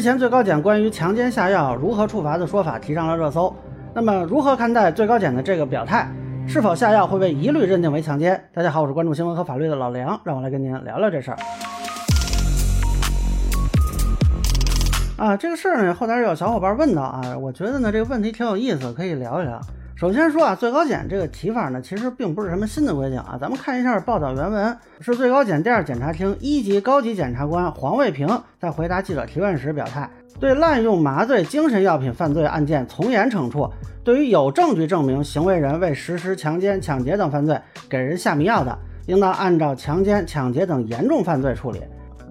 之前最高检关于强奸下药如何处罚的说法提上了热搜。那么，如何看待最高检的这个表态？是否下药会被一律认定为强奸？大家好，我是关注新闻和法律的老梁，让我来跟您聊聊这事儿。啊，这个事儿呢，后台有小伙伴问到啊，我觉得呢这个问题挺有意思，可以聊一聊。首先说啊，最高检这个提法呢，其实并不是什么新的规定啊。咱们看一下报道原文，是最高检第二检察厅一级高级检察官黄卫平在回答记者提问时表态，对滥用麻醉、精神药品犯罪案件从严惩处，对于有证据证明行为人为实施强奸、抢劫等犯罪给人下迷药的，应当按照强奸、抢劫等严重犯罪处理。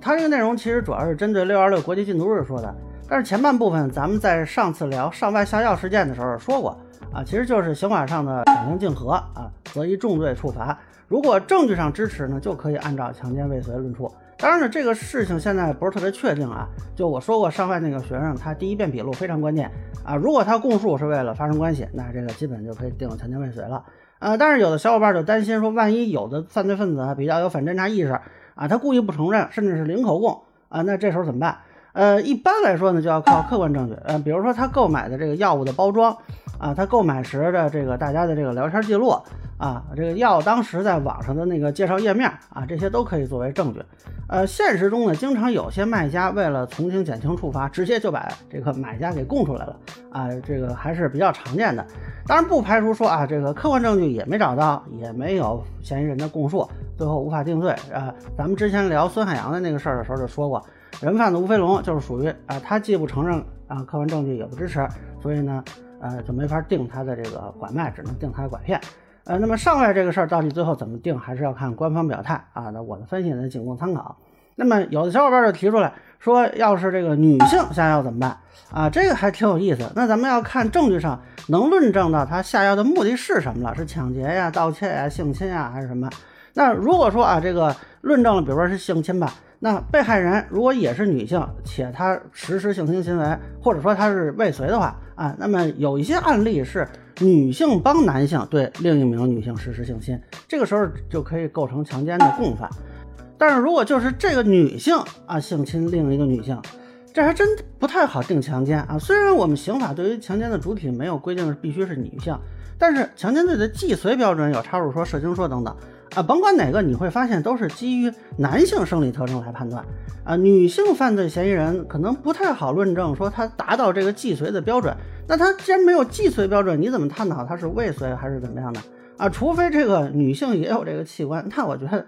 他这个内容其实主要是针对六二六国际禁毒日说的，但是前半部分咱们在上次聊上外下药事件的时候说过。啊，其实就是刑法上的两相竞合啊，择一重罪处罚。如果证据上支持呢，就可以按照强奸未遂论处。当然了，这个事情现在不是特别确定啊。就我说过，上外那个学生他第一遍笔录非常关键啊。如果他供述是为了发生关系，那这个基本就可以定强奸未遂了。呃，但是有的小伙伴就担心说，万一有的犯罪分子比较有反侦查意识啊，他故意不承认，甚至是零口供啊，那这时候怎么办？呃，一般来说呢，就要靠客观证据。呃，比如说他购买的这个药物的包装。啊，他购买时的这个大家的这个聊天记录啊，这个药当时在网上的那个介绍页面啊，这些都可以作为证据。呃，现实中呢，经常有些卖家为了从轻减轻处罚，直接就把这个买家给供出来了啊，这个还是比较常见的。当然不排除说啊，这个客观证据也没找到，也没有嫌疑人的供述，最后无法定罪啊。咱们之前聊孙海洋的那个事儿的时候就说过，人贩子吴飞龙就是属于啊，他既不承认啊，客观证据也不支持，所以呢。呃，就没法定他的这个拐卖，只能定他的拐骗。呃，那么上外这个事儿到底最后怎么定，还是要看官方表态啊。那我的分析呢，仅供参考。那么有的小伙伴就提出来说，要是这个女性下药怎么办啊？这个还挺有意思。那咱们要看证据上能论证到他下药的目的是什么了，是抢劫呀、盗窃呀、性侵呀，还是什么？那如果说啊，这个论证了，比如说是性侵吧。那被害人如果也是女性，且她实施性侵行为，或者说她是未遂的话啊，那么有一些案例是女性帮男性对另一名女性实施性侵，这个时候就可以构成强奸的共犯。但是如果就是这个女性啊性侵另一个女性，这还真不太好定强奸啊。虽然我们刑法对于强奸的主体没有规定必须是女性，但是强奸罪的既遂标准有插入说、涉刑说等等。啊，甭管哪个，你会发现都是基于男性生理特征来判断。啊，女性犯罪嫌疑人可能不太好论证说他达到这个既遂的标准。那他既然没有既遂标准，你怎么探讨他是未遂还是怎么样的？啊，除非这个女性也有这个器官，那我觉得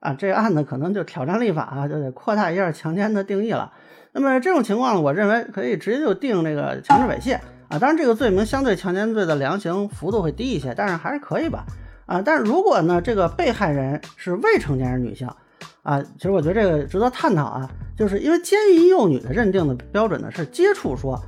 啊，这个案子可能就挑战立法啊，就得扩大一下强奸的定义了。那么这种情况，我认为可以直接就定这个强制猥亵啊。当然，这个罪名相对强奸罪的量刑幅度会低一些，但是还是可以吧。啊，但是如果呢，这个被害人是未成年人女性，啊，其实我觉得这个值得探讨啊，就是因为奸淫幼女的认定的标准呢是接触说，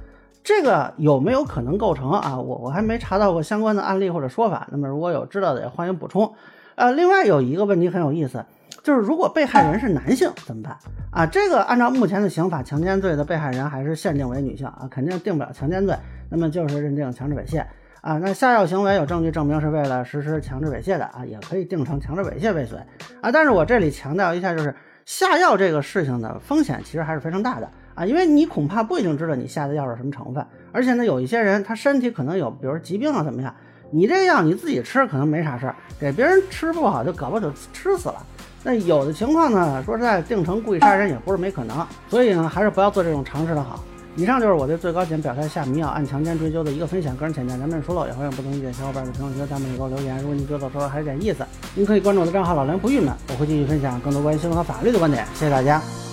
这个有没有可能构成啊？我我还没查到过相关的案例或者说法，那么如果有知道的也欢迎补充。呃，另外有一个问题很有意思，就是如果被害人是男性怎么办啊？这个按照目前的刑法，强奸罪的被害人还是限定为女性啊，肯定定不了强奸罪，那么就是认定强制猥亵。啊，那下药行为有证据证明是为了实施强制猥亵的啊，也可以定成强制猥亵未遂啊。但是我这里强调一下，就是下药这个事情的风险其实还是非常大的啊，因为你恐怕不一定知道你下的药是什么成分，而且呢，有一些人他身体可能有，比如疾病啊怎么样，你这个药你自己吃可能没啥事儿，给别人吃不好就搞不好就吃死了。那有的情况呢，说实在定成故意杀人也不是没可能，所以呢，还是不要做这种尝试的好。以上就是我对最高检表态下迷药按强奸追究的一个分享，个人浅见，咱们说了，也欢迎不同意见小伙伴在评论区、弹幕里给我留言。如果您觉得说的还有点意思，您可以关注我的账号老梁不郁闷，我会继续分享更多关于新闻和法律的观点。谢谢大家。